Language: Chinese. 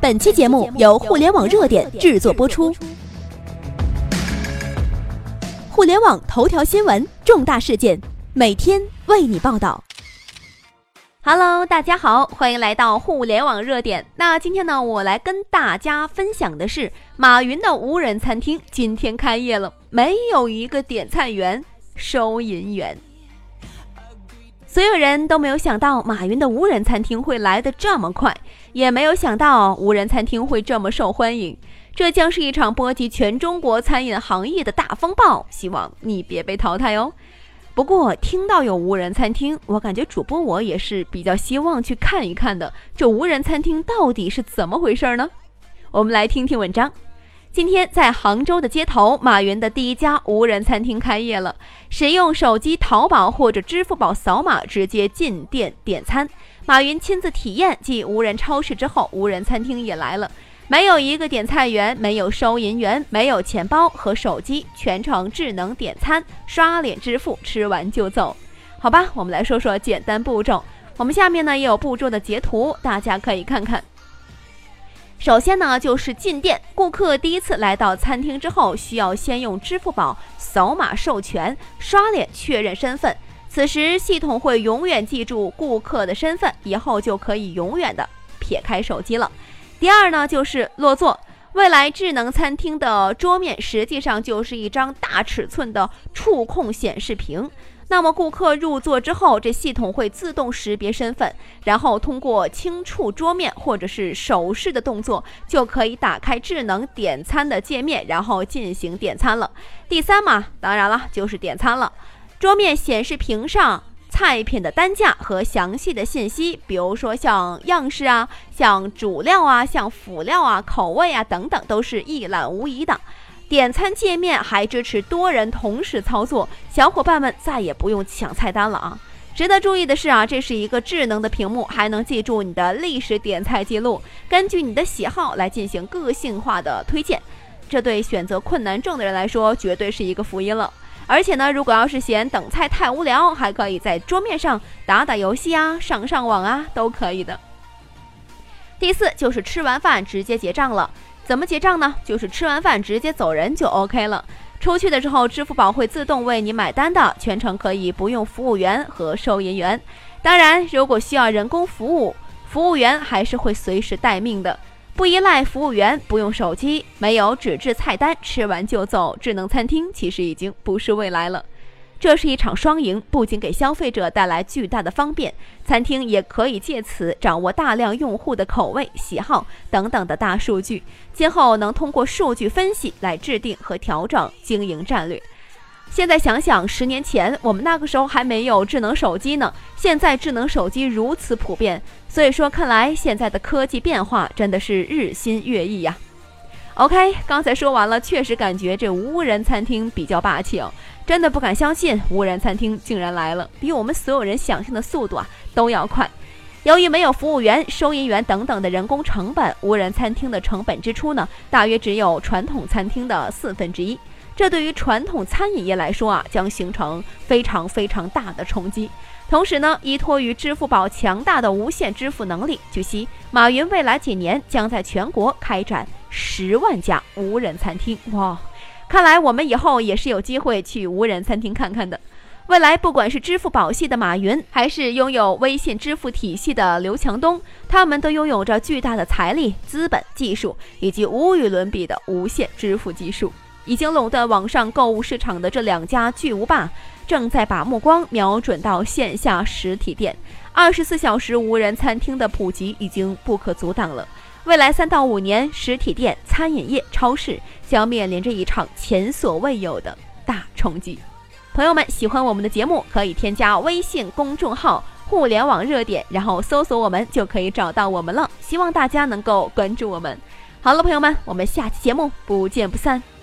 本期节目由互联网热点制作播出。互联网头条新闻，重大事件，每天为你报道。Hello，大家好，欢迎来到互联网热点。那今天呢，我来跟大家分享的是马云的无人餐厅今天开业了，没有一个点菜员、收银员。所有人都没有想到马云的无人餐厅会来得这么快，也没有想到无人餐厅会这么受欢迎。这将是一场波及全中国餐饮行业的大风暴，希望你别被淘汰哦。不过听到有无人餐厅，我感觉主播我也是比较希望去看一看的。这无人餐厅到底是怎么回事呢？我们来听听文章。今天在杭州的街头，马云的第一家无人餐厅开业了。使用手机淘宝或者支付宝扫码，直接进店点餐。马云亲自体验继无人超市之后，无人餐厅也来了。没有一个点菜员，没有收银员，没有钱包和手机，全程智能点餐，刷脸支付，吃完就走。好吧，我们来说说简单步骤。我们下面呢也有步骤的截图，大家可以看看。首先呢，就是进店。顾客第一次来到餐厅之后，需要先用支付宝扫码授权，刷脸确认身份。此时系统会永远记住顾客的身份，以后就可以永远的撇开手机了。第二呢，就是落座。未来智能餐厅的桌面实际上就是一张大尺寸的触控显示屏。那么顾客入座之后，这系统会自动识别身份，然后通过轻触桌面或者是手势的动作，就可以打开智能点餐的界面，然后进行点餐了。第三嘛，当然了，就是点餐了。桌面显示屏上菜品的单价和详细的信息，比如说像样式啊、像主料啊、像辅料啊、口味啊等等，都是一览无遗的。点餐界面还支持多人同时操作，小伙伴们再也不用抢菜单了啊！值得注意的是啊，这是一个智能的屏幕，还能记住你的历史点菜记录，根据你的喜好来进行个性化的推荐。这对选择困难症的人来说，绝对是一个福音了。而且呢，如果要是嫌等菜太无聊，还可以在桌面上打打游戏啊、上上网啊，都可以的。第四就是吃完饭直接结账了。怎么结账呢？就是吃完饭直接走人就 OK 了。出去的时候，支付宝会自动为你买单的，全程可以不用服务员和收银员。当然，如果需要人工服务，服务员还是会随时待命的。不依赖服务员，不用手机，没有纸质菜单，吃完就走。智能餐厅其实已经不是未来了。这是一场双赢，不仅给消费者带来巨大的方便，餐厅也可以借此掌握大量用户的口味、喜好等等的大数据，今后能通过数据分析来制定和调整经营战略。现在想想，十年前我们那个时候还没有智能手机呢，现在智能手机如此普遍，所以说看来现在的科技变化真的是日新月异呀。OK，刚才说完了，确实感觉这无人餐厅比较霸气哦。真的不敢相信，无人餐厅竟然来了，比我们所有人想象的速度啊都要快。由于没有服务员、收银员等等的人工成本，无人餐厅的成本支出呢，大约只有传统餐厅的四分之一。这对于传统餐饮业来说啊，将形成非常非常大的冲击。同时呢，依托于支付宝强大的无线支付能力，据悉，马云未来几年将在全国开展十万家无人餐厅。哇！看来我们以后也是有机会去无人餐厅看看的。未来不管是支付宝系的马云，还是拥有微信支付体系的刘强东，他们都拥有着巨大的财力、资本、技术以及无与伦比的无线支付技术。已经垄断网上购物市场的这两家巨无霸，正在把目光瞄准到线下实体店。二十四小时无人餐厅的普及已经不可阻挡了。未来三到五年，实体店、餐饮业、超市将面临着一场前所未有的大冲击。朋友们，喜欢我们的节目，可以添加微信公众号“互联网热点”，然后搜索我们就可以找到我们了。希望大家能够关注我们。好了，朋友们，我们下期节目不见不散。